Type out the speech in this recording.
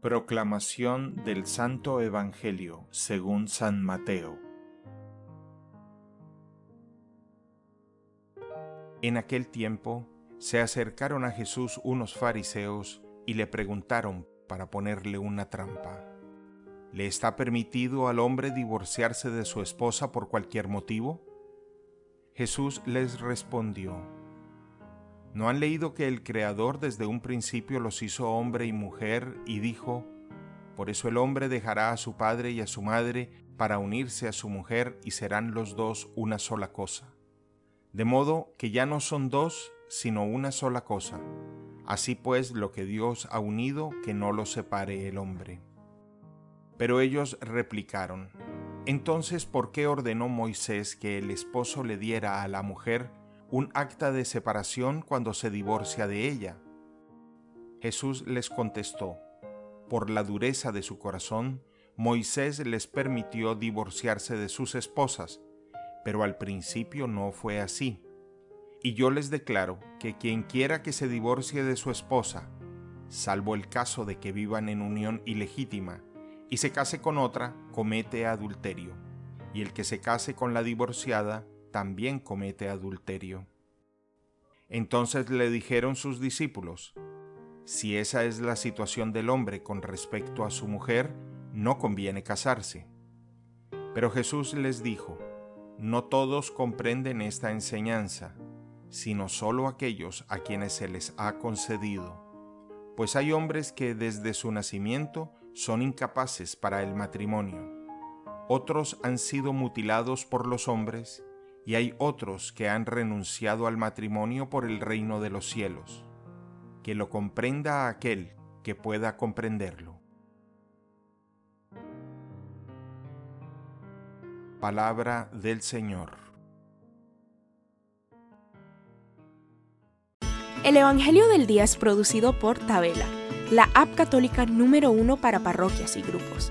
Proclamación del Santo Evangelio según San Mateo En aquel tiempo se acercaron a Jesús unos fariseos y le preguntaron para ponerle una trampa. ¿Le está permitido al hombre divorciarse de su esposa por cualquier motivo? Jesús les respondió, ¿No han leído que el Creador desde un principio los hizo hombre y mujer y dijo, Por eso el hombre dejará a su padre y a su madre para unirse a su mujer y serán los dos una sola cosa? De modo que ya no son dos, sino una sola cosa. Así pues, lo que Dios ha unido, que no lo separe el hombre. Pero ellos replicaron, Entonces, ¿por qué ordenó Moisés que el esposo le diera a la mujer un acta de separación cuando se divorcia de ella. Jesús les contestó, por la dureza de su corazón, Moisés les permitió divorciarse de sus esposas, pero al principio no fue así. Y yo les declaro que quien quiera que se divorcie de su esposa, salvo el caso de que vivan en unión ilegítima, y se case con otra, comete adulterio, y el que se case con la divorciada, también comete adulterio. Entonces le dijeron sus discípulos, si esa es la situación del hombre con respecto a su mujer, no conviene casarse. Pero Jesús les dijo, no todos comprenden esta enseñanza, sino solo aquellos a quienes se les ha concedido, pues hay hombres que desde su nacimiento son incapaces para el matrimonio. Otros han sido mutilados por los hombres y hay otros que han renunciado al matrimonio por el reino de los cielos. Que lo comprenda aquel que pueda comprenderlo. Palabra del Señor. El Evangelio del Día es producido por Tabela, la app católica número uno para parroquias y grupos.